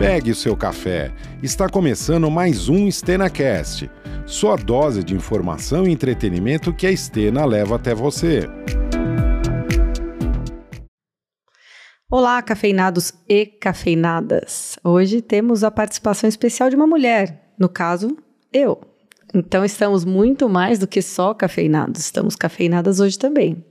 Pegue o seu café. Está começando mais um StenaCast, sua dose de informação e entretenimento que a Stena leva até você. Olá, cafeinados e cafeinadas. Hoje temos a participação especial de uma mulher, no caso, eu. Então estamos muito mais do que só cafeinados, estamos cafeinadas hoje também.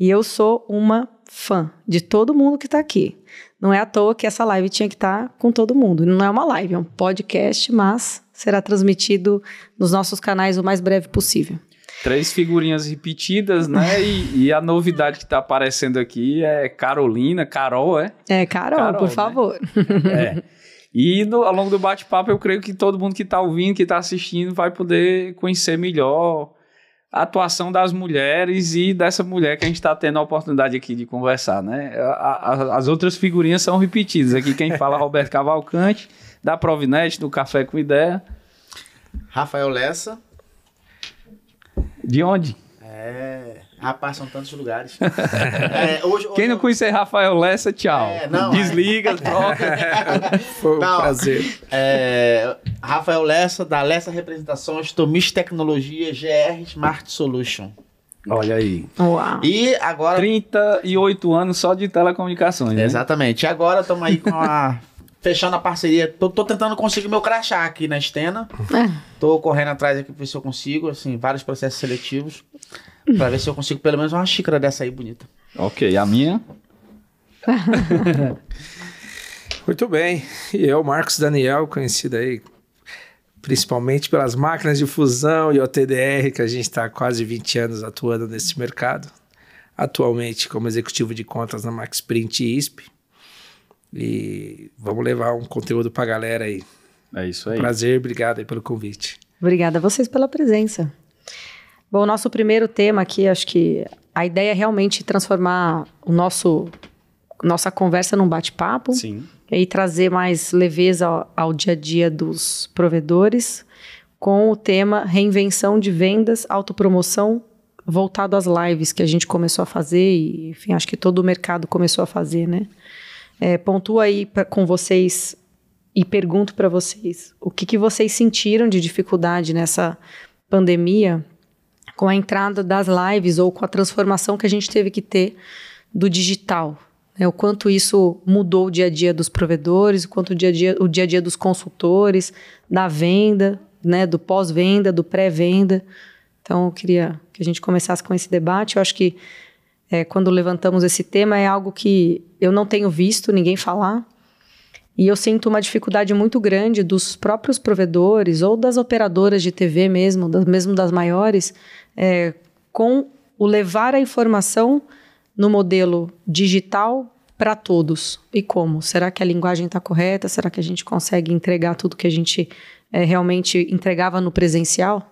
E eu sou uma fã de todo mundo que está aqui. Não é à toa que essa live tinha que estar tá com todo mundo. Não é uma live, é um podcast, mas será transmitido nos nossos canais o mais breve possível. Três figurinhas repetidas, né? e, e, a novidade que está aparecendo aqui é Carolina, Carol, é? É, Carol, Carol por né? favor. É. E no, ao longo do bate-papo, eu creio que todo mundo que está ouvindo, que está assistindo, vai poder conhecer melhor a atuação das mulheres e dessa mulher que a gente está tendo a oportunidade aqui de conversar, né? A, a, as outras figurinhas são repetidas. Aqui quem fala é Roberto Cavalcante, da Provinete, do Café com Ideia. Rafael Lessa. De onde? É. Rapaz, são tantos lugares. É, hoje, hoje Quem não conhecer Rafael Lessa, tchau. É, não, Desliga, é... troca. Foi um não, prazer. É, Rafael Lessa, da Lessa Representações, Tomis Tecnologia, GR Smart Solution. Olha aí. Uau. E agora. 38 anos só de telecomunicações, né? Exatamente. E agora estamos aí com a fechando a parceria. Tô, tô, tentando conseguir meu crachá aqui na Estena. É. Tô correndo atrás aqui pra ver se eu consigo, assim, vários processos seletivos. Pra ver se eu consigo pelo menos uma xícara dessa aí bonita. Ok, a minha? Muito bem. E eu, Marcos Daniel, conhecido aí principalmente pelas máquinas de fusão e OTDR, que a gente está há quase 20 anos atuando nesse mercado. Atualmente como executivo de contas na MaxPrint e ISP. E vamos levar um conteúdo para a galera aí. É isso aí. Prazer, obrigado aí pelo convite. Obrigada a vocês pela presença. Bom, o nosso primeiro tema aqui, acho que a ideia é realmente transformar o nosso nossa conversa num bate-papo. Sim. E trazer mais leveza ao, ao dia a dia dos provedores com o tema reinvenção de vendas, autopromoção voltado às lives que a gente começou a fazer e, enfim, acho que todo o mercado começou a fazer, né? É, pontuo aí pra, com vocês e pergunto para vocês o que, que vocês sentiram de dificuldade nessa pandemia com a entrada das lives ou com a transformação que a gente teve que ter do digital. Né? O quanto isso mudou o dia a dia dos provedores, o quanto o dia a dia, o dia, a dia dos consultores, da venda, né? do pós-venda, do pré-venda. Então, eu queria que a gente começasse com esse debate. Eu acho que é, quando levantamos esse tema é algo que eu não tenho visto ninguém falar. E eu sinto uma dificuldade muito grande dos próprios provedores ou das operadoras de TV mesmo, das, mesmo das maiores, é, com o levar a informação no modelo digital para todos. E como? Será que a linguagem está correta? Será que a gente consegue entregar tudo que a gente é, realmente entregava no presencial?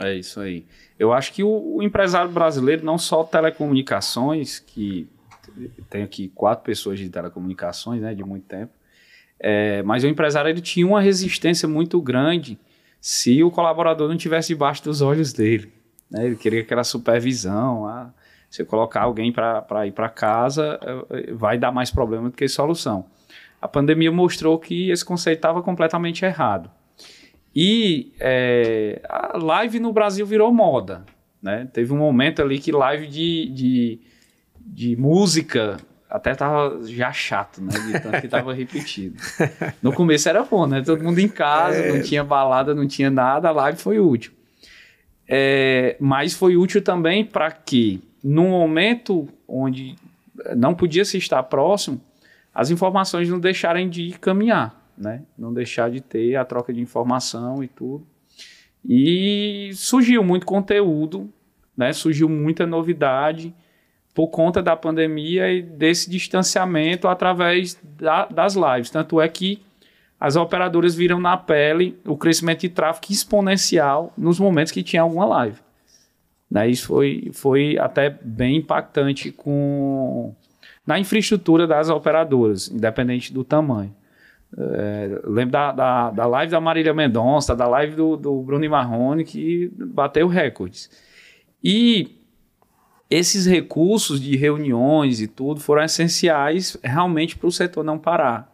É isso aí. Eu acho que o, o empresário brasileiro, não só telecomunicações, que tem aqui quatro pessoas de telecomunicações, né, de muito tempo, é, mas o empresário ele tinha uma resistência muito grande se o colaborador não tivesse debaixo dos olhos dele. Né? Ele queria aquela supervisão. Ah, se eu colocar alguém para ir para casa, vai dar mais problema do que solução. A pandemia mostrou que esse conceito estava completamente errado. E é, a live no Brasil virou moda. Né? Teve um momento ali que live de, de, de música até tava já chato, né? De tanto que tava repetido. No começo era bom, né? Todo mundo em casa, é... não tinha balada, não tinha nada, a live foi útil. É, mas foi útil também para que, num momento onde não podia se estar próximo, as informações não deixarem de caminhar, né? Não deixar de ter a troca de informação e tudo. E surgiu muito conteúdo, né? Surgiu muita novidade por conta da pandemia e desse distanciamento através da, das lives. Tanto é que as operadoras viram na pele o crescimento de tráfego exponencial nos momentos que tinha alguma live. Né? Isso foi, foi até bem impactante com, na infraestrutura das operadoras, independente do tamanho. É, lembro da, da, da, live da Marília Mendonça, da live do, do Bruno Marrone, que bateu recordes. E esses recursos de reuniões e tudo foram essenciais realmente para o setor não parar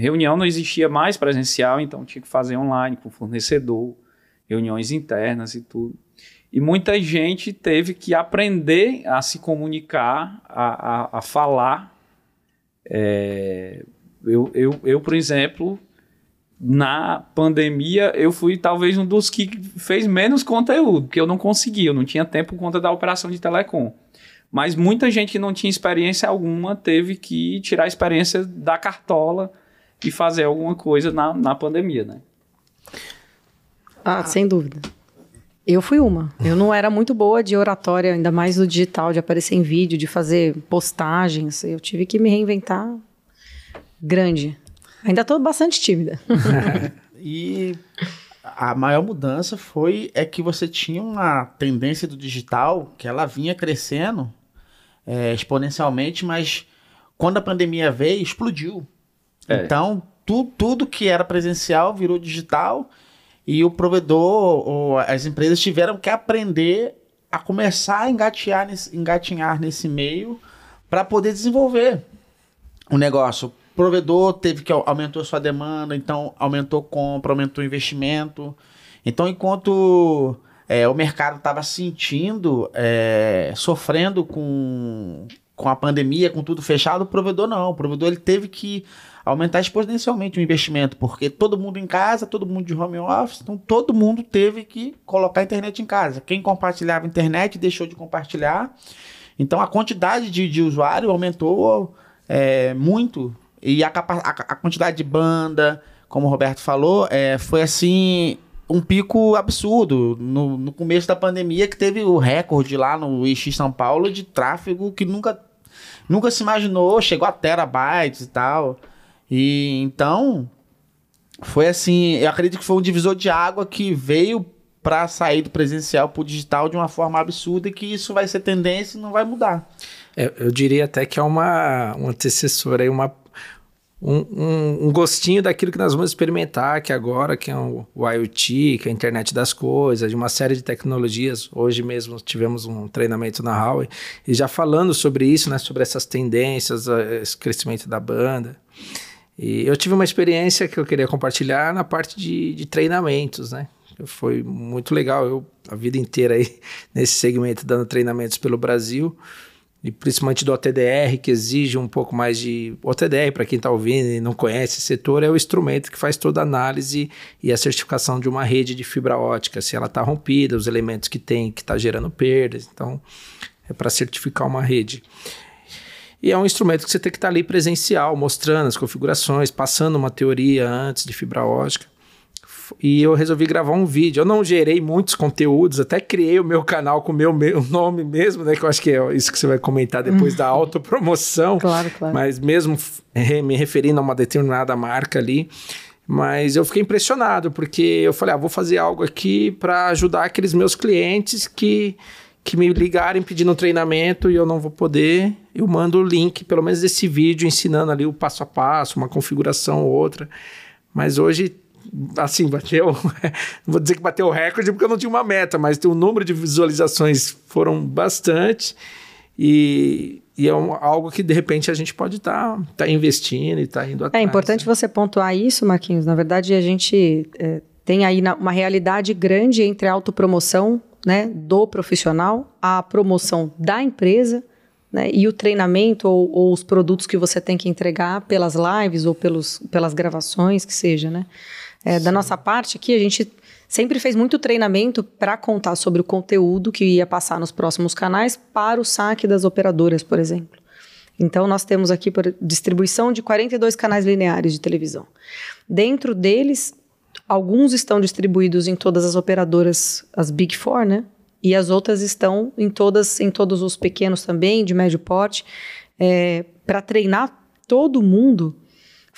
Reunião não existia mais presencial, então tinha que fazer online com o fornecedor, reuniões internas e tudo. E muita gente teve que aprender a se comunicar, a, a, a falar. É, eu, eu, eu, por exemplo, na pandemia, eu fui talvez um dos que fez menos conteúdo, porque eu não conseguia, eu não tinha tempo por conta da operação de telecom. Mas muita gente que não tinha experiência alguma teve que tirar a experiência da cartola e fazer alguma coisa na, na pandemia, né? Ah, sem dúvida. Eu fui uma. Eu não era muito boa de oratória, ainda mais no digital, de aparecer em vídeo, de fazer postagens. Eu tive que me reinventar grande. Ainda estou bastante tímida. e a maior mudança foi é que você tinha uma tendência do digital que ela vinha crescendo é, exponencialmente, mas quando a pandemia veio, explodiu. É. Então, tu, tudo que era presencial virou digital e o provedor ou as empresas tiveram que aprender a começar a engatear nesse, engatinhar nesse meio para poder desenvolver o negócio. Provedor teve que aumentou sua demanda, então aumentou compra, aumentou investimento. Então, enquanto é, o mercado estava sentindo, é, sofrendo com, com a pandemia, com tudo fechado, o provedor não. O provedor ele teve que aumentar exponencialmente o investimento, porque todo mundo em casa, todo mundo de home office, então todo mundo teve que colocar a internet em casa. Quem compartilhava a internet deixou de compartilhar. Então a quantidade de, de usuário aumentou é, muito. E a, a, a, quantidade de banda, como o Roberto falou, é, foi assim um pico absurdo no, no começo da pandemia que teve o recorde lá no Ix São Paulo de tráfego que nunca nunca se imaginou, chegou a terabytes e tal. E então foi assim, eu acredito que foi um divisor de água que veio para sair do presencial para o digital de uma forma absurda e que isso vai ser tendência e não vai mudar. É, eu diria até que é uma, um antecessor aí, uma, um, um, gostinho daquilo que nós vamos experimentar que agora, que é o, o IoT, que é a internet das coisas, de uma série de tecnologias. Hoje mesmo tivemos um treinamento na Huawei e já falando sobre isso, né, sobre essas tendências, esse crescimento da banda. E eu tive uma experiência que eu queria compartilhar na parte de, de treinamentos, né? Foi muito legal. Eu, a vida inteira aí, nesse segmento, dando treinamentos pelo Brasil, e principalmente do OTDR, que exige um pouco mais de. OTDR, para quem está ouvindo e não conhece esse setor, é o instrumento que faz toda a análise e a certificação de uma rede de fibra ótica, se ela está rompida, os elementos que tem, que está gerando perdas. Então, é para certificar uma rede. E é um instrumento que você tem que estar ali presencial, mostrando as configurações, passando uma teoria antes de fibra ótica. E eu resolvi gravar um vídeo. Eu não gerei muitos conteúdos, até criei o meu canal com o meu, meu nome mesmo, né? Que eu acho que é isso que você vai comentar depois da autopromoção. Claro, claro. Mas mesmo me referindo a uma determinada marca ali. Mas eu fiquei impressionado, porque eu falei, ah, vou fazer algo aqui para ajudar aqueles meus clientes que que me ligarem pedindo um treinamento e eu não vou poder, eu mando o link, pelo menos desse vídeo, ensinando ali o passo a passo, uma configuração ou outra. Mas hoje, assim, bateu. vou dizer que bateu o recorde porque eu não tinha uma meta, mas o número de visualizações foram bastante. E, e é um, algo que de repente a gente pode estar tá, tá investindo e estar tá indo é atrás. É importante né? você pontuar isso, Marquinhos. Na verdade, a gente é, tem aí uma realidade grande entre a autopromoção né, do profissional, a promoção da empresa né, e o treinamento ou, ou, os produtos que você tem que entregar pelas lives ou pelos, pelas gravações, que seja. Né? É, da nossa parte aqui, a gente sempre fez muito treinamento para contar sobre o conteúdo que ia passar nos próximos canais para o saque das operadoras, por exemplo. Então, nós temos aqui por distribuição de 42 canais lineares de televisão. Dentro deles, Alguns estão distribuídos em todas as operadoras, as Big Four, né? E as outras estão em todas, em todos os pequenos também, de médio porte. É, Para treinar todo mundo,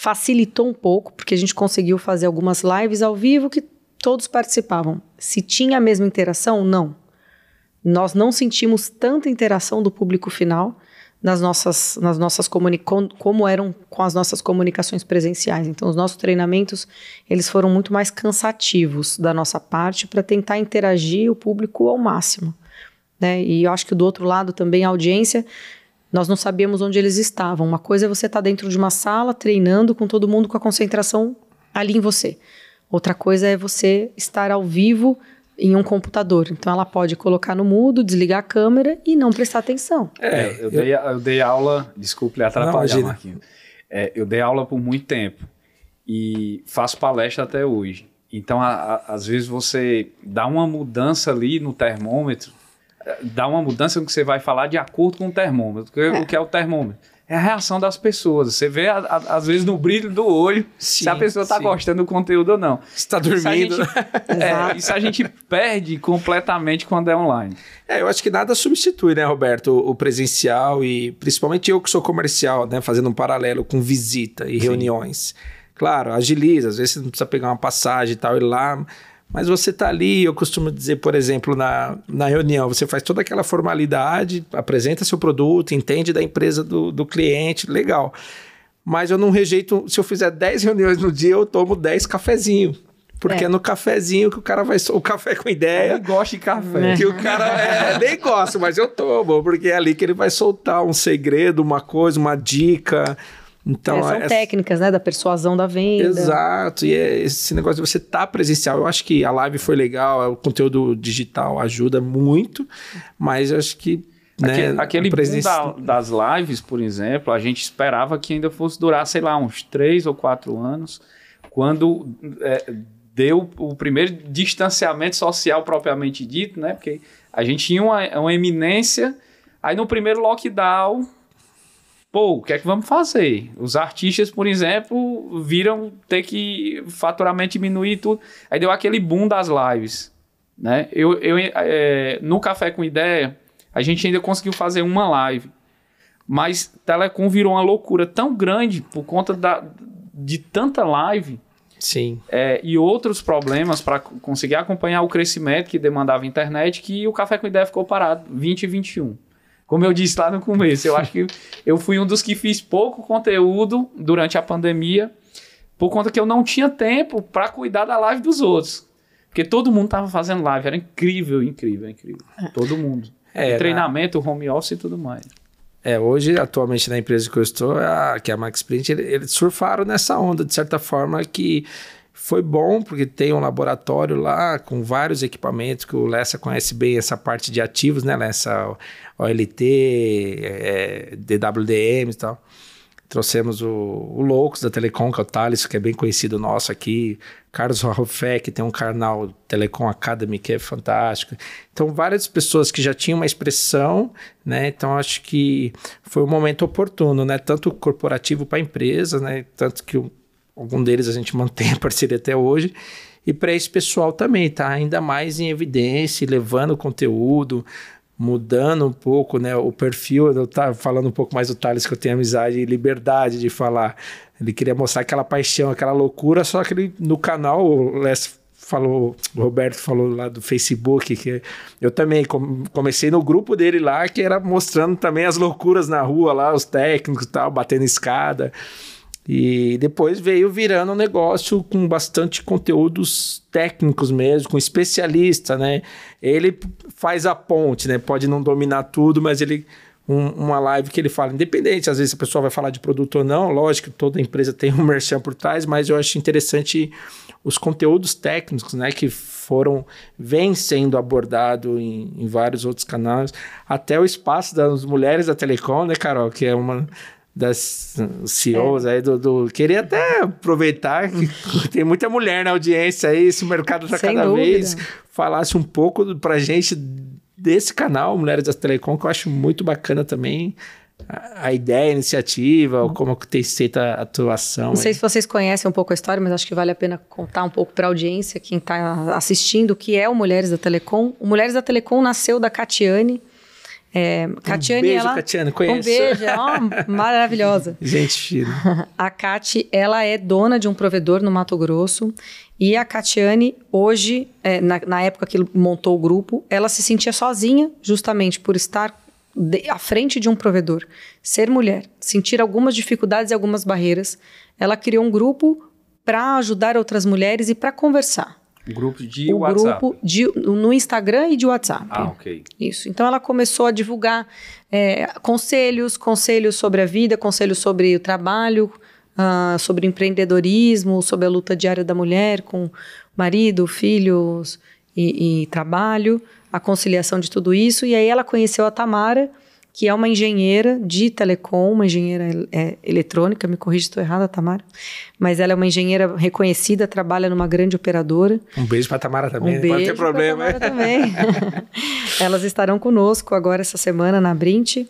facilitou um pouco, porque a gente conseguiu fazer algumas lives ao vivo que todos participavam. Se tinha a mesma interação, não. Nós não sentimos tanta interação do público final, nas nossas, nas nossas como eram com as nossas comunicações presenciais. Então, os nossos treinamentos eles foram muito mais cansativos da nossa parte para tentar interagir o público ao máximo. Né? E eu acho que do outro lado também a audiência nós não sabíamos onde eles estavam. Uma coisa é você estar tá dentro de uma sala treinando com todo mundo com a concentração ali em você. Outra coisa é você estar ao vivo em um computador. Então ela pode colocar no mudo, desligar a câmera e não prestar atenção. É, eu, dei, eu dei aula, desculpe atrapalhar, não, Marquinhos. É, eu dei aula por muito tempo e faço palestra até hoje. Então, a, a, às vezes você dá uma mudança ali no termômetro, é, dá uma mudança no que você vai falar de acordo com o termômetro. É. O que é o termômetro? É a reação das pessoas. Você vê, a, a, às vezes, no brilho do olho, sim, se a pessoa está gostando do conteúdo ou não. Está dormindo. Isso a, gente, é, isso a gente perde completamente quando é online. É, eu acho que nada substitui, né, Roberto, o presencial e principalmente eu que sou comercial, né, fazendo um paralelo com visita e sim. reuniões. Claro, agiliza, às vezes você não precisa pegar uma passagem e tal, ir lá, mas você tá ali, eu costumo dizer, por exemplo, na, na reunião, você faz toda aquela formalidade, apresenta seu produto, entende da empresa do, do cliente, legal. Mas eu não rejeito, se eu fizer 10 reuniões no dia, eu tomo 10 cafezinhos. Porque é. é. no cafezinho que o cara vai. O café com ideia. Ele gosta de café. Que o cara é, nem gosta, mas eu tomo, porque é ali que ele vai soltar um segredo, uma coisa, uma dica, então, é, são é, técnicas, né, da persuasão da venda. Exato, e é esse negócio de você estar tá presencial. Eu acho que a live foi legal, o conteúdo digital ajuda muito, mas eu acho que né, aquele, aquele presença... da, das lives, por exemplo, a gente esperava que ainda fosse durar, sei lá, uns três ou quatro anos, quando é, deu o primeiro distanciamento social propriamente dito, né? Porque a gente tinha uma, uma eminência, aí no primeiro lockdown pô, o que é que vamos fazer? Os artistas, por exemplo, viram ter que faturamento diminuir tudo. Aí deu aquele boom das lives. Né? Eu, eu, é, no Café com Ideia, a gente ainda conseguiu fazer uma live. Mas Telecom virou uma loucura tão grande por conta da, de tanta live. Sim. É, e outros problemas para conseguir acompanhar o crescimento que demandava a internet, que o Café com Ideia ficou parado 2021. Como eu disse lá no começo, eu acho que eu fui um dos que fiz pouco conteúdo durante a pandemia, por conta que eu não tinha tempo para cuidar da live dos outros. Porque todo mundo tava fazendo live, era incrível, incrível, incrível. É. Todo mundo. É, Treinamento, na... home office e tudo mais. É, hoje, atualmente, na empresa que eu estou, a, que é a Max Print, eles surfaram nessa onda, de certa forma, que foi bom, porque tem um laboratório lá com vários equipamentos que o Lessa conhece bem essa parte de ativos, né, Lessa? OLT, é, DWDM e tal. Trouxemos o, o Loucos da Telecom, que é o Thales, que é bem conhecido nosso aqui. Carlos Rofé, que tem um canal Telecom Academy, que é fantástico. Então, várias pessoas que já tinham uma expressão, né? Então, acho que foi um momento oportuno, né? Tanto corporativo para a empresa, né? Tanto que algum deles a gente mantém a parceria até hoje. E para esse pessoal também, tá ainda mais em evidência, levando conteúdo, mudando um pouco né, o perfil. Eu estava falando um pouco mais do Thales, que eu tenho amizade e liberdade de falar. Ele queria mostrar aquela paixão, aquela loucura, só que ele, no canal, o Les falou, o Roberto falou lá do Facebook, que eu também comecei no grupo dele lá, que era mostrando também as loucuras na rua lá, os técnicos e tal, batendo escada. E depois veio virando um negócio com bastante conteúdos técnicos mesmo, com especialista, né? Ele faz a ponte, né? Pode não dominar tudo, mas ele um, uma live que ele fala, independente, às vezes a pessoa vai falar de produto ou não, lógico toda empresa tem um merchan por trás, mas eu acho interessante os conteúdos técnicos, né, que foram, vem sendo abordado em, em vários outros canais, até o espaço das mulheres da Telecom, né, Carol, que é uma das CEOs é. aí do, do, Queria até aproveitar que tem muita mulher na audiência aí, esse mercado está cada dúvida. vez. Falasse um pouco pra gente desse canal, Mulheres da Telecom, que eu acho muito bacana também. A, a ideia, a iniciativa, uhum. como tem sido a atuação. Não aí. sei se vocês conhecem um pouco a história, mas acho que vale a pena contar um pouco para a audiência, quem está assistindo, o que é o Mulheres da Telecom. O Mulheres da Telecom nasceu da Catiane, é, Catiane, um beijo, ela, Catiane, conheço. Um beijo, maravilhosa. Gente fina. A Cati, ela é dona de um provedor no Mato Grosso e a Catiane, hoje, é, na, na, época que montou o grupo, ela se sentia sozinha justamente por estar de, à frente de um provedor, ser mulher, sentir algumas dificuldades e algumas barreiras. Ela criou um grupo para ajudar outras mulheres e para conversar Grupo de o WhatsApp. grupo de, no Instagram e de WhatsApp. Ah, ok. Isso. Então ela começou a divulgar é, conselhos, conselhos sobre a vida, conselhos sobre o trabalho, uh, sobre empreendedorismo, sobre a luta diária da mulher com marido, filhos e, e trabalho, a conciliação de tudo isso. E aí ela conheceu a Tamara que é uma engenheira de telecom, uma engenheira é, eletrônica, me corrija se estou errada, Tamara, mas ela é uma engenheira reconhecida, trabalha numa grande operadora. Um beijo para Tamara também, um beijo pode ter problema. Tamara também. elas estarão conosco agora essa semana na Brint.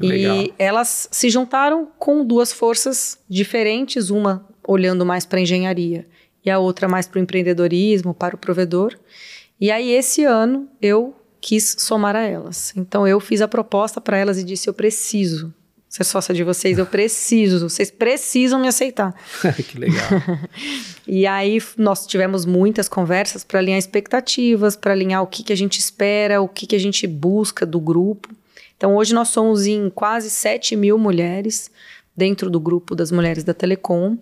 Legal. E elas se juntaram com duas forças diferentes, uma olhando mais para a engenharia e a outra mais para o empreendedorismo, para o provedor. E aí, esse ano, eu quis somar a elas. Então eu fiz a proposta para elas e disse: eu preciso ser sócia de vocês, eu preciso, vocês precisam me aceitar. que legal. e aí nós tivemos muitas conversas para alinhar expectativas, para alinhar o que, que a gente espera, o que, que a gente busca do grupo. Então hoje nós somos em quase 7 mil mulheres dentro do grupo das mulheres da Telecom.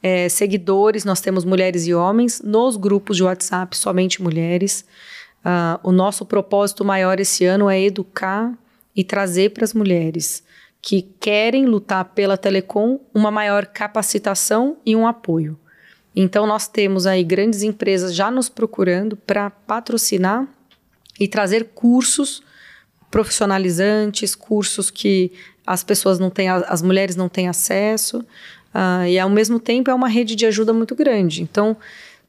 É, seguidores, nós temos mulheres e homens. Nos grupos de WhatsApp, somente mulheres. Uh, o nosso propósito maior esse ano é educar e trazer para as mulheres que querem lutar pela telecom uma maior capacitação e um apoio. Então, nós temos aí grandes empresas já nos procurando para patrocinar e trazer cursos profissionalizantes, cursos que as pessoas não têm, as mulheres não têm acesso, uh, e ao mesmo tempo é uma rede de ajuda muito grande. Então,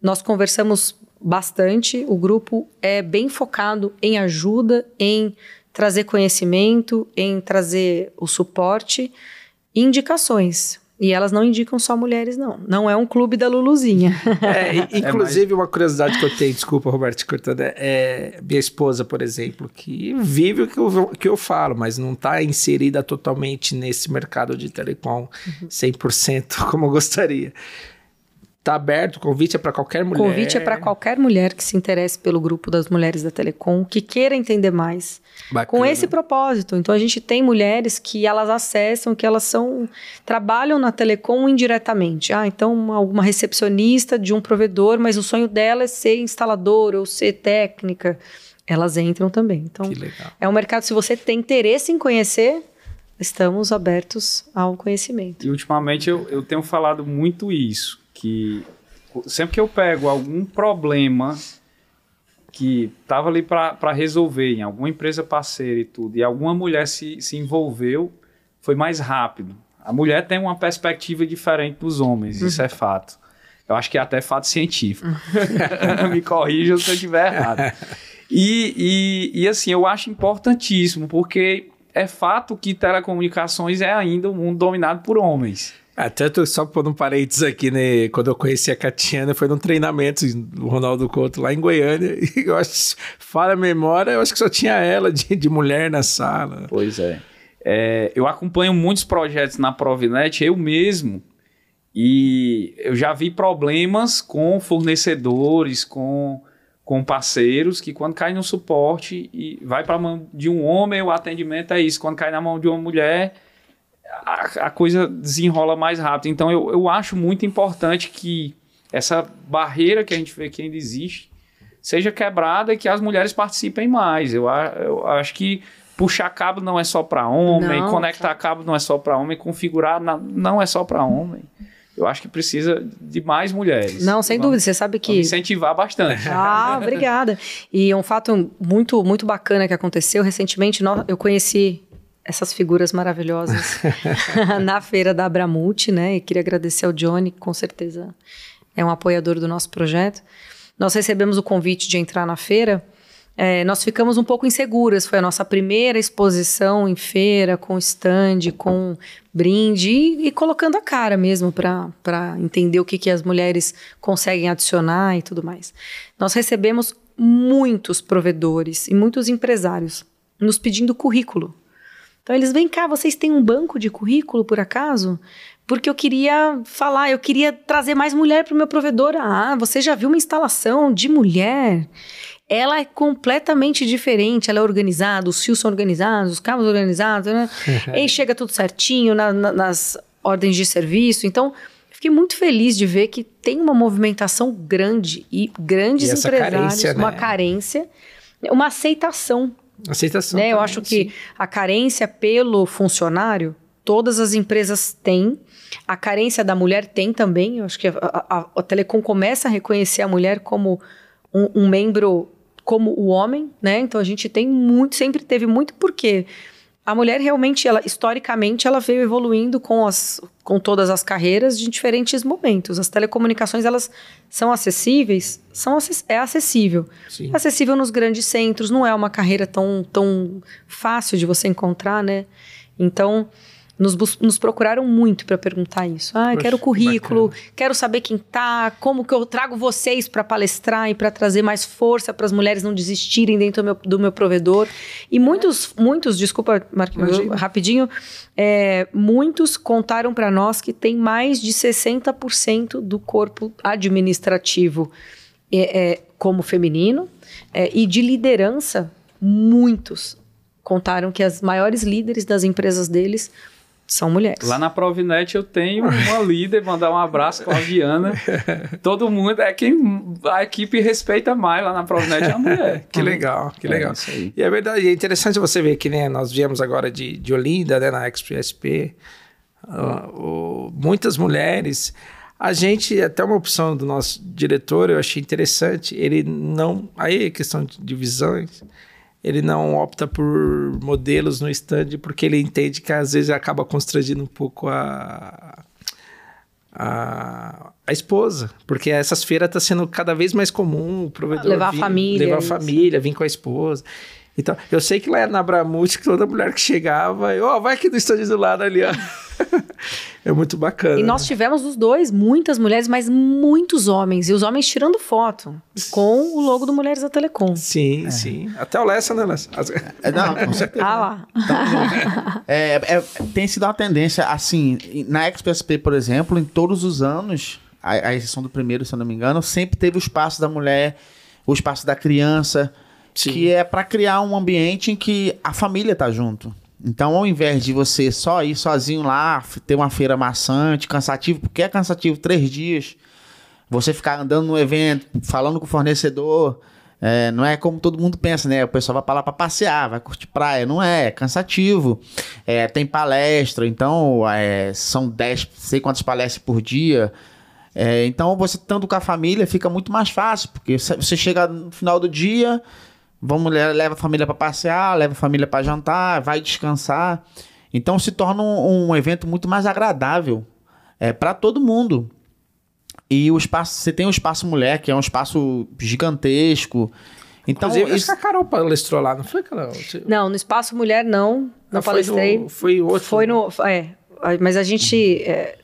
nós conversamos bastante. O grupo é bem focado em ajuda, em trazer conhecimento, em trazer o suporte e indicações. E elas não indicam só mulheres, não. Não é um clube da Luluzinha. É, inclusive, é mais... uma curiosidade que eu tenho, desculpa, Roberto, cortando, é, é minha esposa, por exemplo, que vive o que eu, que eu falo, mas não está inserida totalmente nesse mercado de telecom 100% como eu gostaria. Tá aberto, o convite é para qualquer mulher. O convite é para qualquer mulher que se interesse pelo grupo das mulheres da Telecom, que queira entender mais. Bacana. Com esse propósito. Então a gente tem mulheres que elas acessam, que elas são trabalham na Telecom indiretamente. Ah, então uma, uma recepcionista de um provedor, mas o sonho dela é ser instaladora ou ser técnica. Elas entram também. Então é um mercado se você tem interesse em conhecer, estamos abertos ao conhecimento. E ultimamente eu, eu tenho falado muito isso que sempre que eu pego algum problema que estava ali para resolver em alguma empresa parceira e tudo, e alguma mulher se, se envolveu, foi mais rápido. A mulher tem uma perspectiva diferente dos homens, isso é fato. Eu acho que é até fato científico. Me corrija se eu estiver errado. E, e, e assim, eu acho importantíssimo, porque é fato que telecomunicações é ainda um mundo dominado por homens. Ah, tanto só por um parênteses aqui, né? Quando eu conheci a Catiana, foi num treinamento do Ronaldo Couto lá em Goiânia. E eu acho, fala a memória, eu acho que só tinha ela de, de mulher na sala. Pois é. é. Eu acompanho muitos projetos na Provinet, eu mesmo. E eu já vi problemas com fornecedores, com, com parceiros, que quando cai no suporte e vai para a mão de um homem, o atendimento é isso. Quando cai na mão de uma mulher a, a coisa desenrola mais rápido. Então eu, eu acho muito importante que essa barreira que a gente vê que ainda existe seja quebrada e que as mulheres participem mais. Eu, eu acho que puxar cabo não é só para homem, não, conectar cabo não é só para homem, configurar não é só para homem. Eu acho que precisa de mais mulheres. Não, sem vamos, dúvida. Você sabe que. incentivar bastante. Ah, obrigada. E um fato muito, muito bacana que aconteceu recentemente, eu conheci essas figuras maravilhosas na feira da Abramult, né? E queria agradecer ao Johnny, que com certeza é um apoiador do nosso projeto. Nós recebemos o convite de entrar na feira. É, nós ficamos um pouco inseguras. Foi a nossa primeira exposição em feira, com stand, com brinde e, e colocando a cara mesmo para entender o que, que as mulheres conseguem adicionar e tudo mais. Nós recebemos muitos provedores e muitos empresários nos pedindo currículo então eles vêm cá, vocês têm um banco de currículo por acaso? Porque eu queria falar, eu queria trazer mais mulher para o meu provedor. Ah, você já viu uma instalação de mulher? Ela é completamente diferente, ela é organizada, os fios são organizados, os cabos organizados, né? e chega tudo certinho na, na, nas ordens de serviço. Então, fiquei muito feliz de ver que tem uma movimentação grande e grandes E empresários, carência, uma né? carência, uma aceitação Aceitação. né? Eu acho que sim. a carência pelo funcionário, todas as empresas têm. A carência da mulher tem também. Eu acho que a, a- a Telecom começa a reconhecer a mulher como um, um membro, como o homem, né? Então a gente tem muito, sempre teve muito, porque a mulher realmente, ela, historicamente, ela veio evoluindo com, as, com todas as carreiras de diferentes momentos. As telecomunicações, elas são acessíveis? São, é acessível Sim. acessível nos grandes centros, não é uma carreira tão, tão fácil de você encontrar, né? Então, nos, nos procuraram muito para perguntar isso. Ah, Poxa, quero que currículo, quero saber quem tá, como que eu trago vocês para palestrar e para trazer mais força para as mulheres não desistirem dentro do meu, do meu provedor. E muitos, muitos, desculpa, Marquinhos, rapidinho, é, muitos contaram para nós que tem mais de 60% do corpo administrativo é, é, como feminino é, e de liderança, muitos contaram que as maiores líderes das empresas deles são mulheres. Lá na Provinet eu tenho uma líder, mandar um abraço com a Viana. Todo mundo é quem a equipe respeita mais lá na Provinet é a mulher. Que legal, que É, legal. isso aí. E é verdade, é interessante você ver que né, nós viemos agora de, de Olinda, né, na Expo SP, ah, o- muitas mulheres. A gente, até uma opção do nosso diretor, eu achei interessante, ele não. Aí questão de divisões. Ele não opta por modelos no stand porque ele entende que às vezes acaba constrangindo um pouco a, a, a esposa, porque essas feiras está sendo cada vez mais comum o provedor Levar a vir- família, levar a família, vir com a esposa. Então, eu sei que lá na Bramute, toda mulher que chegava, ó, vai aqui no estande do lado ali, ó. é muito bacana. E nós tivemos os dois, muitas mulheres, mas muitos homens. E os homens tirando foto com o logo do Mulheres da Telecom. Sim, sim. Até o Lessa, né, Lessa? As- É, não, com certeza. Ah lá. É, é, tem sido uma tendência, assim, na Expo SP, por exemplo, em todos os anos, a, a exceção do primeiro, se eu não me engano, sempre teve o espaço da mulher, o espaço da criança, Sim. que é para criar um ambiente em que a família tá junto. Então, ao invés de você só ir sozinho lá, ter uma feira maçante, cansativo, porque é cansativo três dias, você ficar andando no evento, falando com o fornecedor, é, não é como todo mundo pensa, né? O pessoal vai pra lá pra passear, vai curtir praia. Não é, é cansativo. É, tem palestra, então é, são 10, sei quantas palestras por dia. É, então você estando com a família fica muito mais fácil, porque você chega no final do dia, vamos le- leva a família para passear, leva a família para jantar, vai descansar. Então se torna um, um evento muito mais agradável é, para todo mundo. E o espaço, você tem o espaço mulher, que é um espaço gigantesco. Então, Inclusive, acho isso, que a Carol palestrou lá, não foi, Carol? Você- Não, no Espaço Mulher não. Não Ah, foi palestrei. no- foi outro. Foi no. É, mas a gente. é,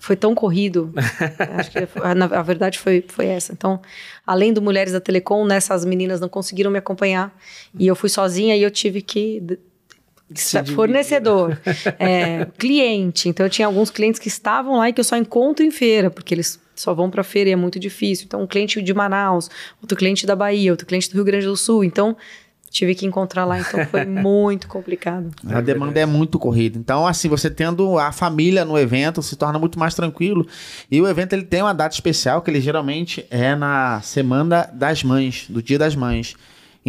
foi tão corrido. Acho que na, a verdade foi, foi essa. Então, além do Mulheres da Telecom, nessas meninas não conseguiram me acompanhar. E eu fui sozinha e eu tive que. fornecedor, é, cliente. Então, eu tinha alguns clientes que estavam lá e que eu só encontro em feira, porque eles só vão para feira e é muito difícil. Então, um cliente de Manaus, outro cliente da Bahia, outro cliente do Rio Grande do Sul. Então, tive que encontrar lá. Então, foi muito complicado. a demanda é muito corrida. Então, assim, você tendo a família no evento, se torna muito mais tranquilo. E o evento ele tem uma data especial, que ele geralmente é na Semana das Mães, do Dia das Mães.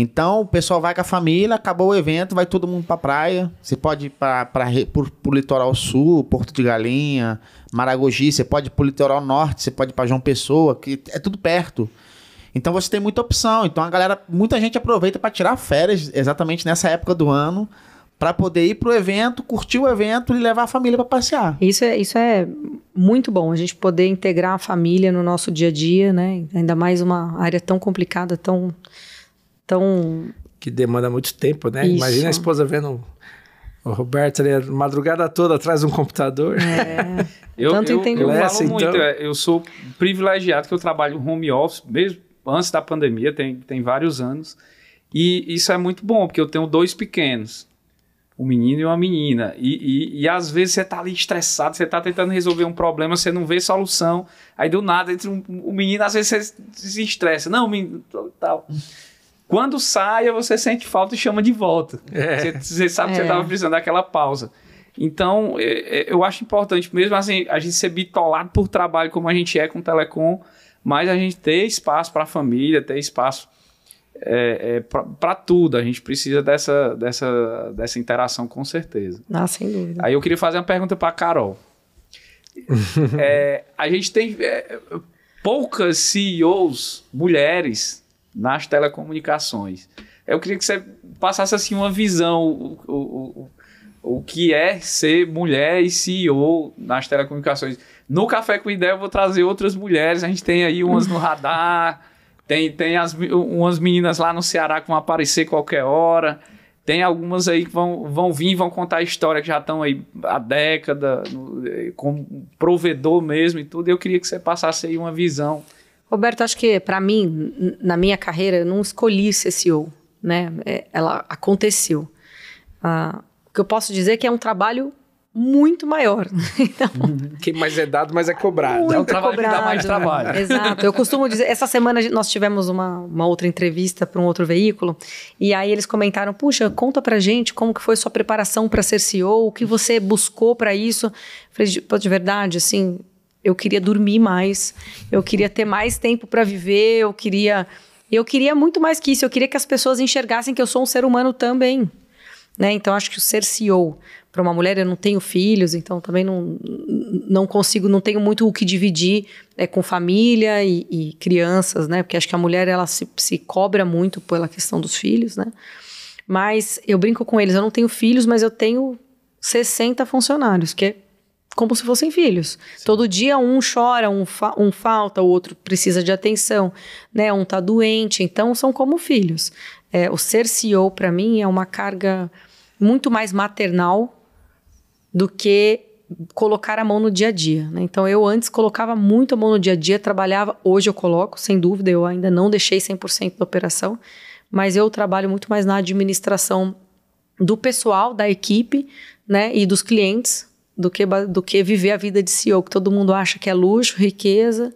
Então, o pessoal vai com a família, acabou o evento, vai todo mundo pra praia. Você pode ir pra, pra, pro, pro litoral sul, Porto de Galinha, Maragogi, você pode ir pro litoral norte, você pode ir pra João Pessoa, que é tudo perto. Então você tem muita opção. Então a galera, muita gente aproveita para tirar férias exatamente nessa época do ano, para poder ir pro evento, curtir o evento e levar a família para passear. Isso é, isso é muito bom, a gente poder integrar a família no nosso dia a dia, né? Ainda mais uma área tão complicada, tão. tão Que demanda muito tempo, né? Isso. Imagina a esposa vendo o Roberto ali a madrugada toda atrás de um computador. é, Eu, Tanto eu, entendeu. eu falo Lessa, muito, então. é, eu sou privilegiado que eu trabalho home office, mesmo antes da pandemia, tem, tem vários anos. E isso é muito bom, porque eu tenho dois pequenos, um menino e uma menina. E, e, e às vezes você tá ali estressado, você tá tentando resolver um problema, você não vê solução. Aí do nada, entre um, o menino, às vezes você se estressa. Não, menino, tal. Quando saia, você sente falta e chama de volta. É. Você, você sabe que você É. estava precisando daquela pausa. Então, é, é, eu acho importante, mesmo assim, a gente ser bitolado por trabalho como a gente é com o Telecom, mas a gente ter espaço para a família, ter espaço é, é, para tudo. A gente precisa dessa, dessa, dessa interação, com certeza. Ah, sem dúvida. Aí eu queria fazer uma pergunta para a Carol. é, a gente tem é, poucas CEOs mulheres nas telecomunicações. Eu queria que você passasse assim uma visão, o, o, o, o que é ser mulher e CEO nas telecomunicações. No Café com Ideia eu vou trazer outras mulheres, a gente tem aí umas no radar, tem, tem as, umas meninas lá no Ceará que vão aparecer qualquer hora, tem algumas aí que vão, vão vir vão contar a história que já estão aí há década, no, como provedor mesmo e tudo, eu queria que você passasse aí uma visão. Roberto, acho que para mim, na minha carreira, eu não escolhi CEO, né? É, ela aconteceu. Ah, o que eu posso dizer é que é um trabalho muito maior. Então, Quem mais é dado, mais é cobrado. É um trabalho cobrado, que dá mais trabalho. Exato. Eu costumo dizer, essa semana nós tivemos uma, uma outra entrevista para um outro veículo, e aí eles comentaram, puxa, conta pra gente como que foi sua preparação para ser CEO, o que você buscou para isso. Eu falei, de, de verdade, assim, eu queria dormir mais, eu queria ter mais tempo para viver, eu queria... Eu queria muito mais que isso, eu queria que as pessoas enxergassem que eu sou um ser humano também. Né? Então, acho que o ser CEO para uma mulher, eu não tenho filhos, então também não, não consigo, não tenho muito o que dividir é, com família e, e, crianças, né? Porque acho que a mulher ela se, se cobra muito pela questão dos filhos, né? Mas eu brinco com eles, eu não tenho filhos, mas eu tenho 60 funcionários, que é como se fossem filhos. Sim. Todo dia um chora, um, fa um falta, o outro precisa de atenção, né? Um tá doente, então são como filhos. É, o ser CEO para mim é uma carga muito mais maternal do que colocar a mão no dia a dia. Né? Então, eu antes colocava muito a mão no dia a dia, trabalhava, hoje eu coloco, sem dúvida, eu ainda não deixei 100% da operação, mas eu trabalho muito mais na administração do pessoal, da equipe né, e dos clientes, do que, do que viver a vida de CEO, que todo mundo acha que é luxo, riqueza,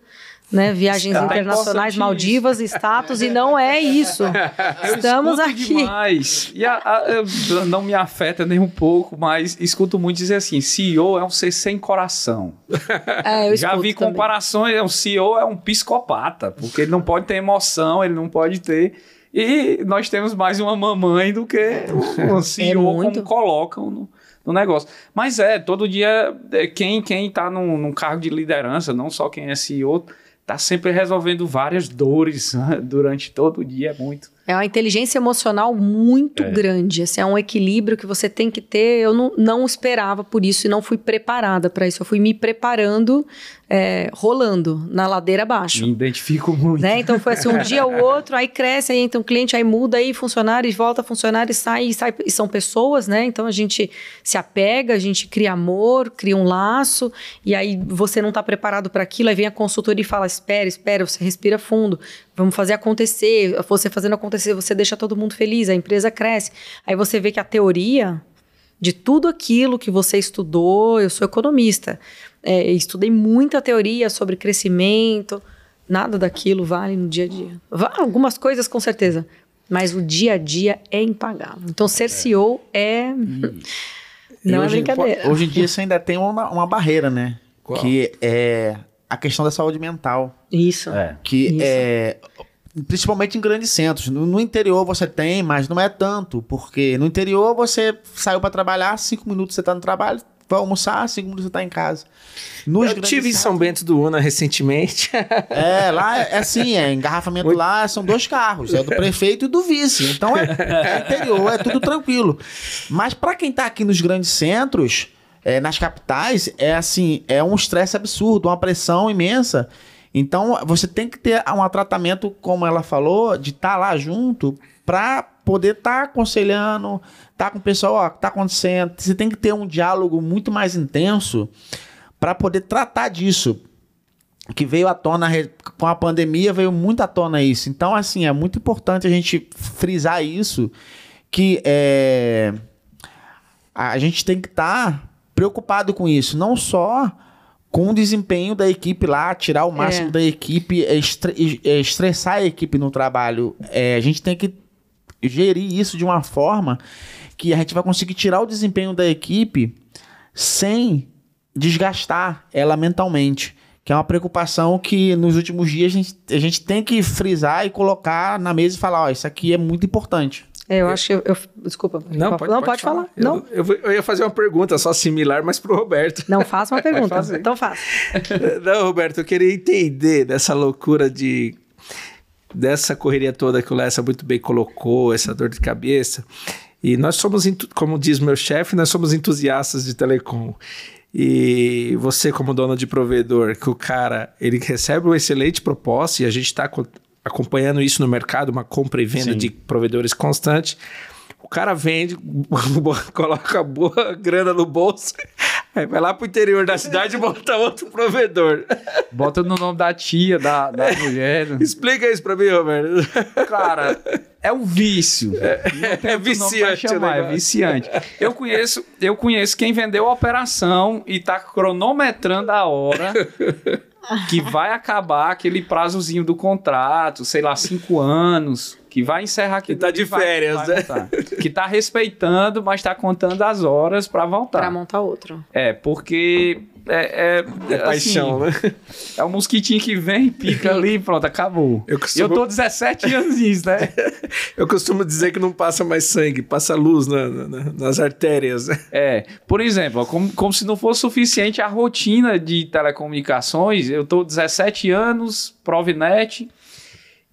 né? Viagens internacionais, Maldivas, status, e não é isso. Estamos aqui. Demais. E a, a, não me afeta nem um pouco, mas escuto muito dizer assim: CEO é um ser sem coração. É, Já vi comparações, um CEO é um psicopata, porque ele não pode ter emoção, ele não pode ter. E nós temos mais uma mamãe do que um CEO, é como colocam no, no negócio. Mas é, todo dia, é, quem, quem tá num, num cargo de liderança, não só quem é CEO, tá sempre resolvendo várias dores né? durante todo o dia, é muito. É uma inteligência emocional muito é. grande. Assim, é um equilíbrio que você tem que ter. Eu não, não esperava por isso e não fui preparada para isso. Eu fui me preparando, é, rolando na ladeira abaixo. Me identifico muito. Né? Então foi assim, um dia ou outro, aí cresce, aí entra um cliente, aí muda, aí funcionário, e volta funcionário, e sai, e sai, e são pessoas, né? Então a gente se apega, a gente cria amor, cria um laço, e aí você não está preparado para aquilo, aí vem a consultoria e fala: espera, espera, você respira fundo, vamos fazer acontecer. Você fazendo acontecer, você deixa todo mundo feliz, a empresa cresce. Aí você vê que a teoria de tudo aquilo que você estudou, eu sou economista, é, estudei muita teoria sobre crescimento, nada daquilo vale no dia a dia. Algumas coisas com certeza, mas o dia a dia é impagável. Então ser CEO é. Não é hoje, é brincadeira. Hoje em dia você ainda tem uma, uma barreira, né? Qual? Que é a questão da saúde mental. Isso. É. Que Isso. é. Principalmente em grandes centros. No, no, interior você tem, mas não é tanto. Porque no interior você saiu para trabalhar, cinco minutos você tá no trabalho, vai almoçar, minutos você tá em casa. Nos Eu tive em São Bento do Una recentemente. É, lá é, é assim, é engarrafamento lá são dois carros, é do prefeito e do vice. Então é, é interior, é tudo tranquilo. Mas para quem tá aqui nos grandes centros, é, nas capitais, é assim, é um estresse absurdo, uma pressão imensa. Então, você tem que ter um tratamento, como ela falou, de estar tá lá junto para poder estar tá aconselhando, estar tá com o pessoal, ó, o que está acontecendo. Você tem que ter um diálogo muito mais intenso para poder tratar disso. Que veio à tona com a pandemia, veio muito à tona isso. Então, assim, é muito importante a gente frisar isso, que é, a gente tem que estar tá preocupado com isso, não só com o desempenho da equipe lá, tirar o máximo é. da equipe, é, é, estressar a equipe no trabalho. É, a gente tem que gerir isso de uma forma que a gente vai conseguir tirar o desempenho da equipe sem desgastar ela mentalmente. Que é uma preocupação que nos últimos dias a gente, a gente tem que frisar e colocar na mesa e falar: ó, isso aqui é muito importante. É, eu acho que eu, eu- desculpa. Não, pode, não, pode pode falar. Eu, Não, Eu, eu ia fazer uma pergunta só similar, mas pro Roberto. não faça uma pergunta. Então faça. Não, Roberto, eu queria entender dessa loucura de. Dessa correria toda que o Lessa muito bem colocou, essa dor de cabeça. E nós somos, como diz meu chefe, nós somos entusiastas de telecom. E você, como dono de provedor, que o cara ele recebe uma excelente proposta e a gente está acompanhando isso no mercado, uma compra e venda Sim. de provedores constante. O cara vende, coloca boa grana no bolso, aí vai lá pro interior da cidade e monta outro provedor. Bota no nome da tia, da, da mulher. Explica isso pra mim, Roberto. Cara, é um vício. É pra viciante o chamar, é viciante. Eu conheço, eu conheço quem vendeu a operação e tá cronometrando a hora que vai acabar aquele prazozinho do contrato, sei lá, cinco anos, que vai encerrar aqui. Que tá de férias, né? Que tá respeitando, mas tá contando as horas pra voltar. Pra montar outro. É, porque é, é, É paixão, assim, né? É o mosquitinho que vem, pica ali e pronto, acabou. Eu Eu, costumo- tô 17 anos nisso, né? Eu costumo dizer que não passa mais sangue, passa luz na- na- nas artérias. né? É, por exemplo, como, como se não fosse suficiente a rotina de telecomunicações, eu tô 17 anos, Provinet,